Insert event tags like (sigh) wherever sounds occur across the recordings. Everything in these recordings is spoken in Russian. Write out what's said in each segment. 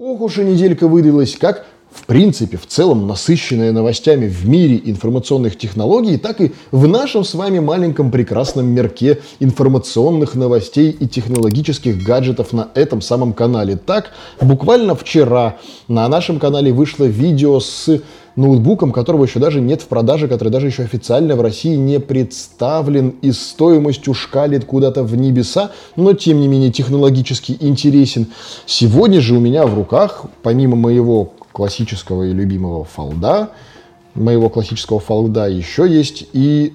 Ох уж и неделька выдалась, как в принципе, в целом насыщенная новостями в мире информационных технологий, так и в нашем с вами маленьком прекрасном мерке информационных новостей и технологических гаджетов на этом самом канале. Так, буквально вчера на нашем канале вышло видео с ноутбуком, которого еще даже нет в продаже, который даже еще официально в России не представлен и стоимостью шкалит куда-то в небеса, но тем не менее технологически интересен. Сегодня же у меня в руках, помимо моего классического и любимого фолда, моего классического фолда еще есть и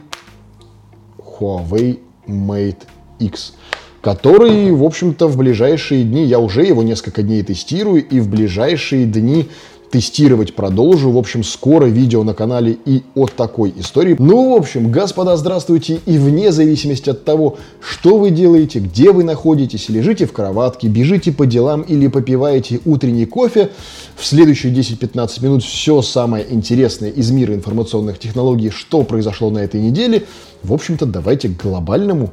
Huawei Mate X который, в общем-то, в ближайшие дни, я уже его несколько дней тестирую, и в ближайшие дни тестировать продолжу. В общем, скоро видео на канале и от такой истории. Ну, в общем, господа, здравствуйте. И вне зависимости от того, что вы делаете, где вы находитесь, лежите в кроватке, бежите по делам или попиваете утренний кофе, в следующие 10-15 минут все самое интересное из мира информационных технологий, что произошло на этой неделе, в общем-то, давайте к глобальному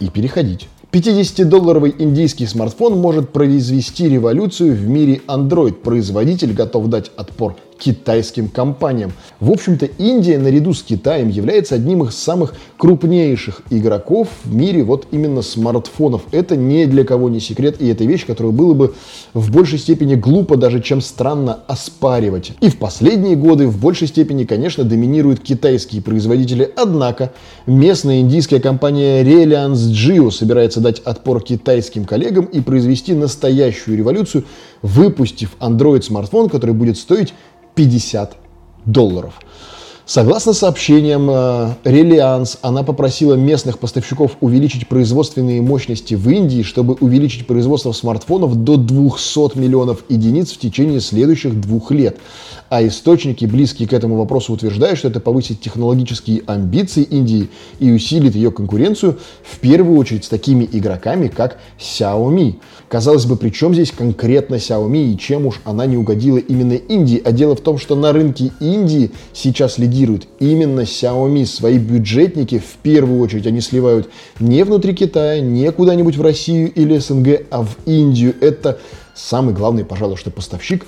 и переходить. 50-долларовый индийский смартфон может произвести революцию в мире Android. Производитель готов дать отпор китайским компаниям. В общем-то, Индия наряду с Китаем является одним из самых крупнейших игроков в мире вот именно смартфонов. Это ни для кого не секрет, и это вещь, которую было бы в большей степени глупо даже, чем странно оспаривать. И в последние годы в большей степени, конечно, доминируют китайские производители, однако местная индийская компания Reliance Jio собирается дать отпор китайским коллегам и произвести настоящую революцию, выпустив Android-смартфон, который будет стоить 50 долларов. Согласно сообщениям э, Reliance, она попросила местных поставщиков увеличить производственные мощности в Индии, чтобы увеличить производство смартфонов до 200 миллионов единиц в течение следующих двух лет. А источники, близкие к этому вопросу, утверждают, что это повысит технологические амбиции Индии и усилит ее конкуренцию в первую очередь с такими игроками, как Xiaomi. Казалось бы, при чем здесь конкретно Xiaomi и чем уж она не угодила именно Индии? А дело в том, что на рынке Индии сейчас лидирует лидирует именно Xiaomi. Свои бюджетники в первую очередь они сливают не внутри Китая, не куда-нибудь в Россию или СНГ, а в Индию. Это самый главный, пожалуй, что поставщик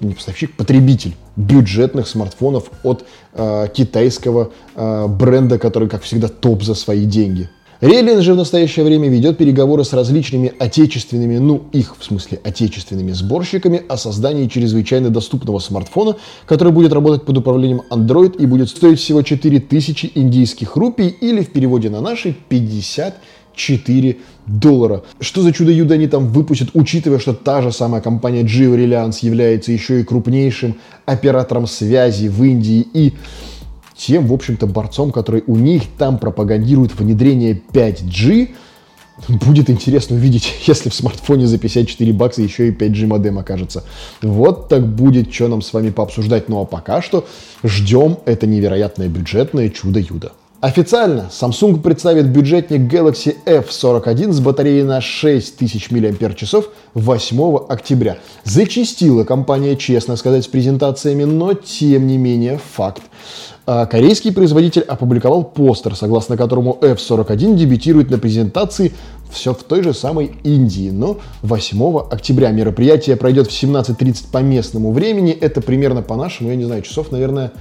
не поставщик, потребитель бюджетных смартфонов от э, китайского э, бренда, который, как всегда, топ за свои деньги. Релин же в настоящее время ведет переговоры с различными отечественными, ну их в смысле отечественными сборщиками о создании чрезвычайно доступного смартфона, который будет работать под управлением Android и будет стоить всего 4000 индийских рупий или в переводе на наши 54 доллара. Что за чудо-юдо они там выпустят, учитывая, что та же самая компания Geo Reliance является еще и крупнейшим оператором связи в Индии и тем, в общем-то, борцом, который у них там пропагандирует внедрение 5G, Будет интересно увидеть, (laughs) если в смартфоне за 54 бакса еще и 5G модем окажется. Вот так будет, что нам с вами пообсуждать. Ну а пока что ждем это невероятное бюджетное чудо-юдо. Официально Samsung представит бюджетник Galaxy F41 с батареей на 6000 мАч 8 октября. Зачистила компания, честно сказать, с презентациями, но тем не менее факт. А корейский производитель опубликовал постер, согласно которому F-41 дебютирует на презентации все в той же самой Индии, но 8 октября. Мероприятие пройдет в 17.30 по местному времени. Это примерно по нашему, я не знаю, часов, наверное,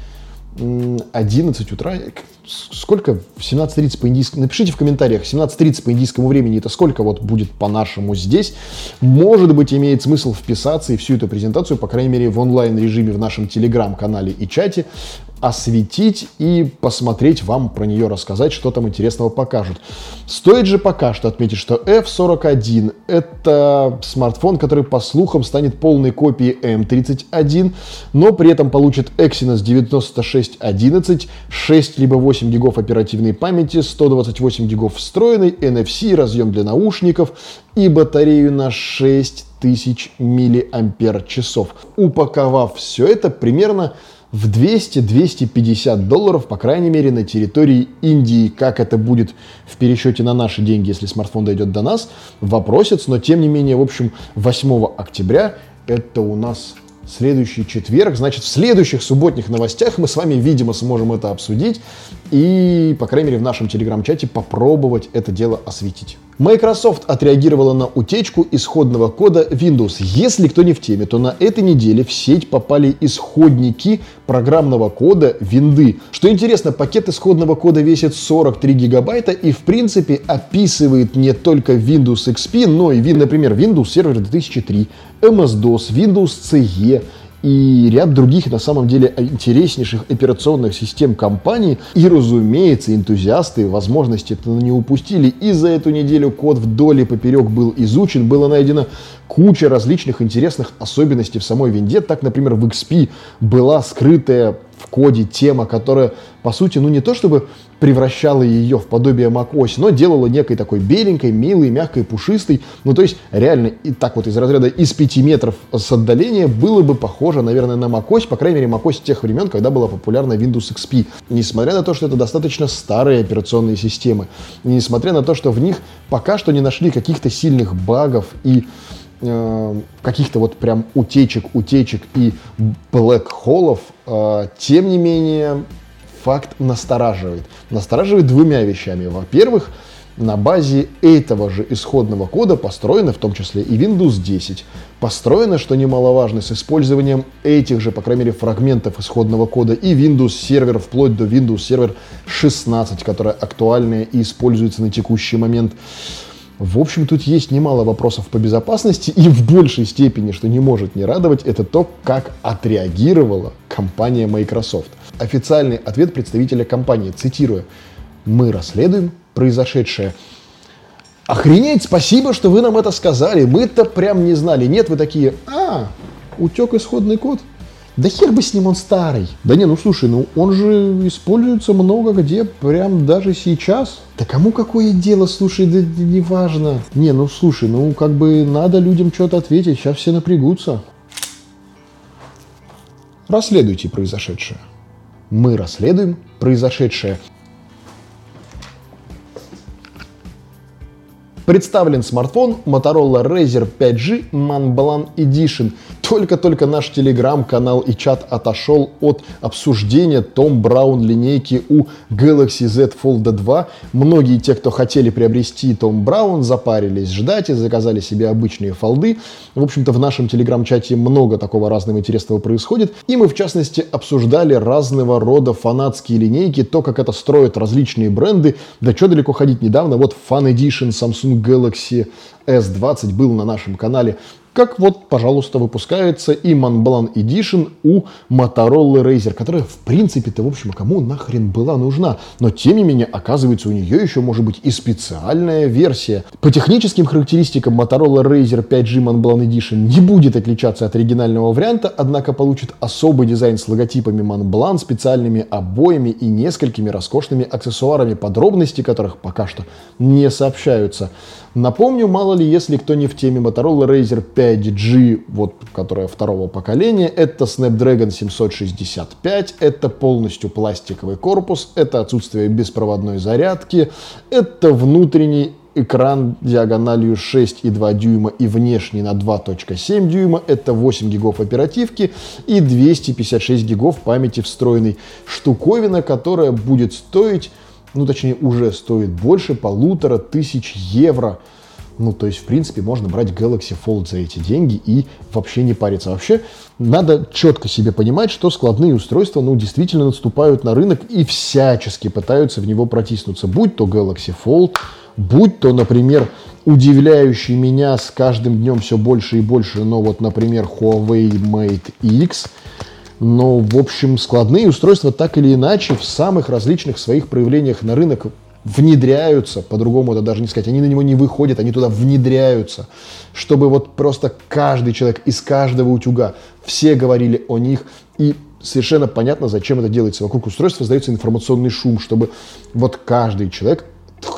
11 утра. Сколько в 17.30 по индийскому? Напишите в комментариях. 17.30 по индийскому времени это сколько вот будет по-нашему здесь? Может быть, имеет смысл вписаться и всю эту презентацию, по крайней мере, в онлайн-режиме в нашем телеграм-канале и чате осветить и посмотреть вам про нее рассказать, что там интересного покажут. Стоит же пока что отметить, что F41 это смартфон, который по слухам станет полной копией M31, но при этом получит Exynos 9611, 6 либо 8 гигов оперативной памяти, 128 гигов встроенной, NFC, разъем для наушников и батарею на 6000 мАч. Упаковав все это примерно в 200-250 долларов, по крайней мере, на территории Индии. Как это будет в пересчете на наши деньги, если смартфон дойдет до нас, вопросец. Но, тем не менее, в общем, 8 октября это у нас следующий четверг. Значит, в следующих субботних новостях мы с вами, видимо, сможем это обсудить и, по крайней мере, в нашем телеграм-чате попробовать это дело осветить. Microsoft отреагировала на утечку исходного кода Windows. Если кто не в теме, то на этой неделе в сеть попали исходники программного кода винды. Что интересно, пакет исходного кода весит 43 гигабайта и в принципе описывает не только Windows XP, но и, например, Windows Server 2003, MS-DOS, Windows CE, и ряд других, на самом деле, интереснейших операционных систем компании. И, разумеется, энтузиасты возможности это не упустили. И за эту неделю код вдоль и поперек был изучен, было найдено куча различных интересных особенностей в самой винде. Так, например, в XP была скрытая в коде тема, которая, по сути, ну не то чтобы превращала ее в подобие macOS, но делала некой такой беленькой, милой, мягкой, пушистой. Ну, то есть, реально, и так вот из разряда из 5 метров с отдаления было бы похоже, наверное, на macOS, по крайней мере, macOS тех времен, когда была популярна Windows XP. Несмотря на то, что это достаточно старые операционные системы, несмотря на то, что в них пока что не нашли каких-то сильных багов и э, каких-то вот прям утечек, утечек и блэк-холлов, э, тем не менее, факт настораживает. Настораживает двумя вещами. Во-первых, на базе этого же исходного кода построены в том числе и Windows 10. Построено, что немаловажно, с использованием этих же, по крайней мере, фрагментов исходного кода и Windows Server вплоть до Windows Server 16, которая актуальная и используется на текущий момент. В общем, тут есть немало вопросов по безопасности, и в большей степени, что не может не радовать, это то, как отреагировала компания Microsoft. Официальный ответ представителя компании, цитирую, «Мы расследуем произошедшее». Охренеть, спасибо, что вы нам это сказали. Мы-то прям не знали. Нет, вы такие, а, утек исходный код. Да хер бы с ним, он старый. Да не, ну слушай, ну он же используется много где, прям даже сейчас. Да кому какое дело, слушай, да не важно. Не, ну слушай, ну как бы надо людям что-то ответить, сейчас все напрягутся. Расследуйте произошедшее. Мы расследуем произошедшее. Представлен смартфон Motorola Razr 5G Montblanc Edition. Только-только наш телеграм-канал и чат отошел от обсуждения Том Браун линейки у Galaxy Z Fold 2. Многие те, кто хотели приобрести Том Браун, запарились ждать и заказали себе обычные фолды. В общем-то, в нашем телеграм-чате много такого разного интересного происходит. И мы, в частности, обсуждали разного рода фанатские линейки, то, как это строят различные бренды. Да что далеко ходить недавно, вот Fan Edition Samsung Galaxy S20 был на нашем канале как вот, пожалуйста, выпускается и Montblanc Edition у Motorola Razer, которая, в принципе-то, в общем, кому нахрен была нужна. Но, тем не менее, оказывается, у нее еще может быть и специальная версия. По техническим характеристикам Motorola Razer 5G Montblanc Edition не будет отличаться от оригинального варианта, однако получит особый дизайн с логотипами Montblanc, специальными обоями и несколькими роскошными аксессуарами, подробности которых пока что не сообщаются. Напомню, мало ли, если кто не в теме Motorola Razer 5G, вот, которая второго поколения, это Snapdragon 765, это полностью пластиковый корпус, это отсутствие беспроводной зарядки, это внутренний экран диагональю 6,2 дюйма и внешний на 2.7 дюйма. Это 8 гигов оперативки и 256 гигов памяти встроенной. Штуковина, которая будет стоить ну, точнее, уже стоит больше полутора тысяч евро. Ну, то есть, в принципе, можно брать Galaxy Fold за эти деньги и вообще не париться. Вообще, надо четко себе понимать, что складные устройства, ну, действительно наступают на рынок и всячески пытаются в него протиснуться. Будь то Galaxy Fold, будь то, например, удивляющий меня с каждым днем все больше и больше, но вот, например, Huawei Mate X – но, в общем, складные устройства так или иначе в самых различных своих проявлениях на рынок внедряются, по-другому это даже не сказать, они на него не выходят, они туда внедряются, чтобы вот просто каждый человек из каждого утюга, все говорили о них, и совершенно понятно, зачем это делается. Вокруг устройства создается информационный шум, чтобы вот каждый человек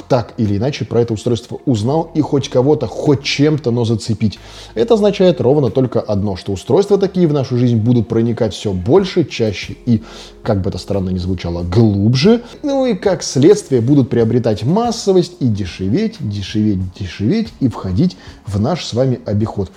так или иначе про это устройство узнал и хоть кого-то, хоть чем-то, но зацепить. Это означает ровно только одно, что устройства такие в нашу жизнь будут проникать все больше, чаще и, как бы это странно ни звучало, глубже. Ну и как следствие будут приобретать массовость и дешеветь, дешеветь, дешеветь и входить в наш с вами обиход.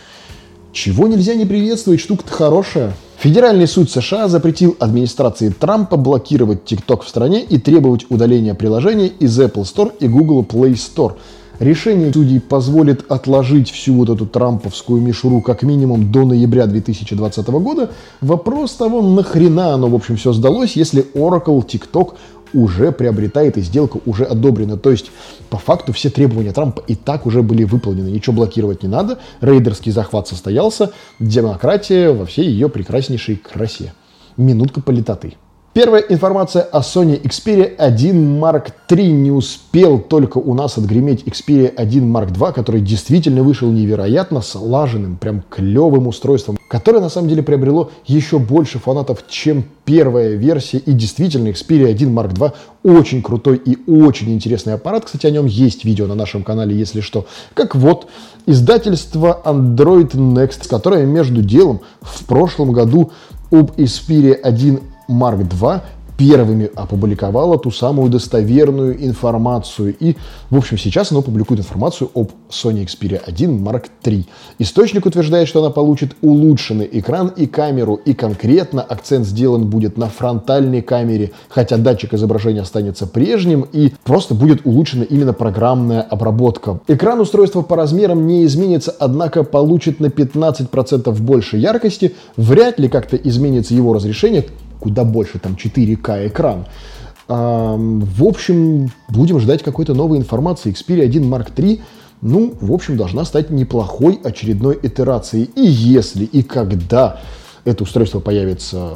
Чего нельзя не приветствовать, штука-то хорошая. Федеральный суд США запретил администрации Трампа блокировать TikTok в стране и требовать удаления приложения из Apple Store и Google Play Store. Решение судей позволит отложить всю вот эту трамповскую мишуру как минимум до ноября 2020 года. Вопрос того, нахрена оно, в общем, все сдалось, если Oracle, TikTok уже приобретает и сделка уже одобрена. То есть, по факту, все требования Трампа и так уже были выполнены. Ничего блокировать не надо. Рейдерский захват состоялся. Демократия во всей ее прекраснейшей красе. Минутка политоты. Первая информация о Sony Xperia 1 Mark III не успел только у нас отгреметь Xperia 1 Mark II, который действительно вышел невероятно слаженным, прям клевым устройством, которое на самом деле приобрело еще больше фанатов, чем первая версия. И действительно Xperia 1 Mark II очень крутой и очень интересный аппарат. Кстати, о нем есть видео на нашем канале, если что. Как вот издательство Android Next, которое между делом в прошлом году об Xperia 1 Марк II первыми опубликовала ту самую достоверную информацию. И, в общем, сейчас она публикует информацию об Sony Xperia 1 Mark III. Источник утверждает, что она получит улучшенный экран и камеру, и конкретно акцент сделан будет на фронтальной камере, хотя датчик изображения останется прежним, и просто будет улучшена именно программная обработка. Экран устройства по размерам не изменится, однако получит на 15% больше яркости, вряд ли как-то изменится его разрешение, куда больше, там 4К экран. В общем, будем ждать какой-то новой информации. Xperia 1 Mark III, ну, в общем, должна стать неплохой очередной итерацией. И если и когда это устройство появится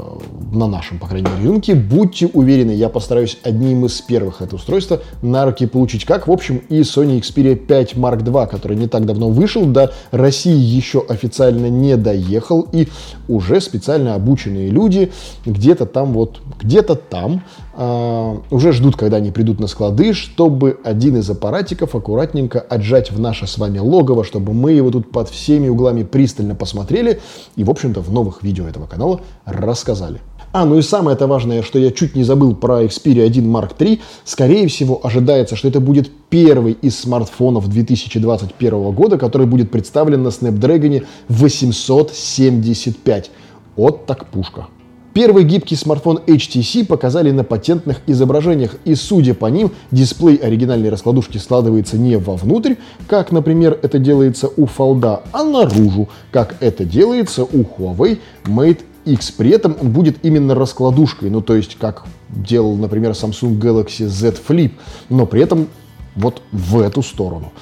на нашем, по крайней мере, рынке. Будьте уверены, я постараюсь одним из первых это устройство на руки получить. Как, в общем, и Sony Xperia 5 Mark II, который не так давно вышел, до России еще официально не доехал, и уже специально обученные люди где-то там вот, где-то там э, уже ждут, когда они придут на склады, чтобы один из аппаратиков аккуратненько отжать в наше с вами логово, чтобы мы его тут под всеми углами пристально посмотрели и, в общем-то, в новых видео этого канала рассказали. А, ну и самое это важное, что я чуть не забыл про Xperia 1 Mark III. Скорее всего, ожидается, что это будет первый из смартфонов 2021 года, который будет представлен на Snapdragon 875. Вот так пушка. Первый гибкий смартфон HTC показали на патентных изображениях, и судя по ним, дисплей оригинальной раскладушки складывается не вовнутрь, как, например, это делается у Fold, а наружу, как это делается у Huawei Mate X. При этом он будет именно раскладушкой, ну то есть как делал, например, Samsung Galaxy Z Flip, но при этом вот в эту сторону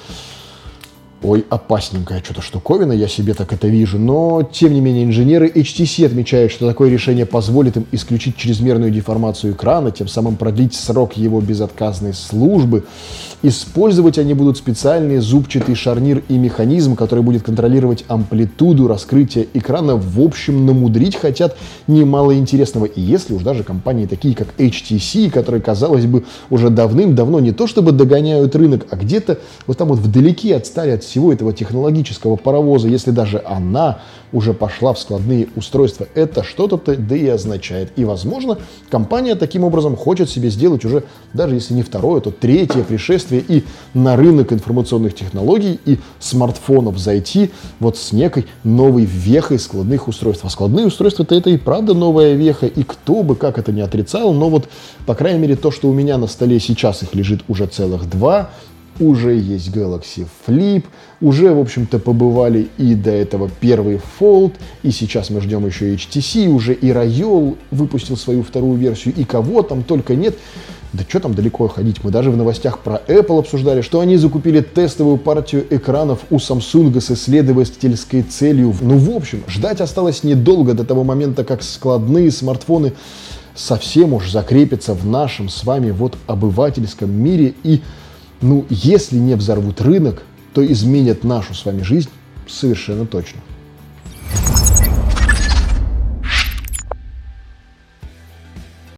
ой, опасненькая что-то штуковина, я себе так это вижу. Но, тем не менее, инженеры HTC отмечают, что такое решение позволит им исключить чрезмерную деформацию экрана, тем самым продлить срок его безотказной службы. Использовать они будут специальный зубчатый шарнир и механизм, который будет контролировать амплитуду раскрытия экрана. В общем, намудрить хотят немало интересного. И если уж даже компании такие, как HTC, которые, казалось бы, уже давным-давно не то чтобы догоняют рынок, а где-то вот там вот вдалеке отстали от всего этого технологического паровоза, если даже она уже пошла в складные устройства, это что-то да и означает. И, возможно, компания таким образом хочет себе сделать уже, даже если не второе, то третье пришествие и на рынок информационных технологий и смартфонов зайти вот с некой новой вехой складных устройств. А складные устройства-то это и правда новая веха, и кто бы как это не отрицал, но вот, по крайней мере, то, что у меня на столе сейчас их лежит уже целых два, уже есть Galaxy Flip, уже, в общем-то, побывали и до этого первый Fold, и сейчас мы ждем еще HTC, уже и Rayol выпустил свою вторую версию, и кого там только нет. Да что там далеко ходить? Мы даже в новостях про Apple обсуждали, что они закупили тестовую партию экранов у Samsung с исследовательской целью. Ну, в общем, ждать осталось недолго до того момента, как складные смартфоны совсем уж закрепятся в нашем с вами вот обывательском мире и ну, если не взорвут рынок, то изменят нашу с вами жизнь совершенно точно.